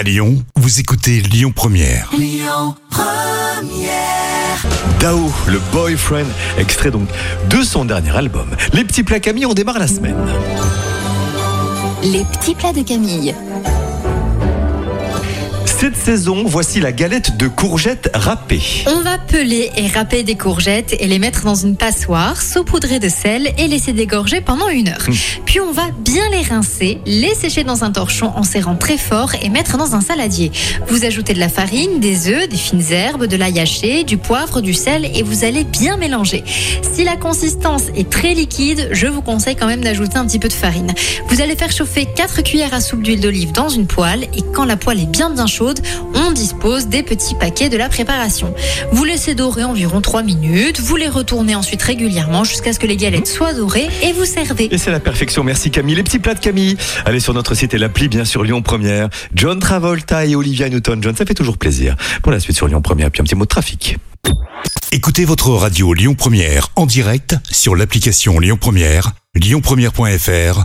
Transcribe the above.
À Lyon, vous écoutez Lyon Première. Dao, le boyfriend, extrait donc de son dernier album. Les petits plats Camille, on démarre la semaine. Les petits plats de Camille. Cette saison, voici la galette de courgettes râpées. On va peler et râper des courgettes et les mettre dans une passoire, saupoudrer de sel et laisser dégorger pendant une heure. Puis on va bien les rincer, les sécher dans un torchon en serrant très fort et mettre dans un saladier. Vous ajoutez de la farine, des œufs, des fines herbes, de l'ail haché, du poivre, du sel et vous allez bien mélanger. Si la consistance est très liquide, je vous conseille quand même d'ajouter un petit peu de farine. Vous allez faire chauffer 4 cuillères à soupe d'huile d'olive dans une poêle et quand la poêle est bien bien chaude, on dispose des petits paquets de la préparation. Vous laissez dorer environ 3 minutes, vous les retournez ensuite régulièrement jusqu'à ce que les galettes soient dorées et vous servez. Et c'est la perfection, merci Camille. Les petits plats de Camille, allez sur notre site et l'appli, bien sûr, Lyon Première. John Travolta et Olivia Newton-John, ça fait toujours plaisir. Pour la suite sur Lyon Première, puis un petit mot de trafic. Écoutez votre radio Lyon Première en direct sur l'application Lyon Première, lyonpremière.fr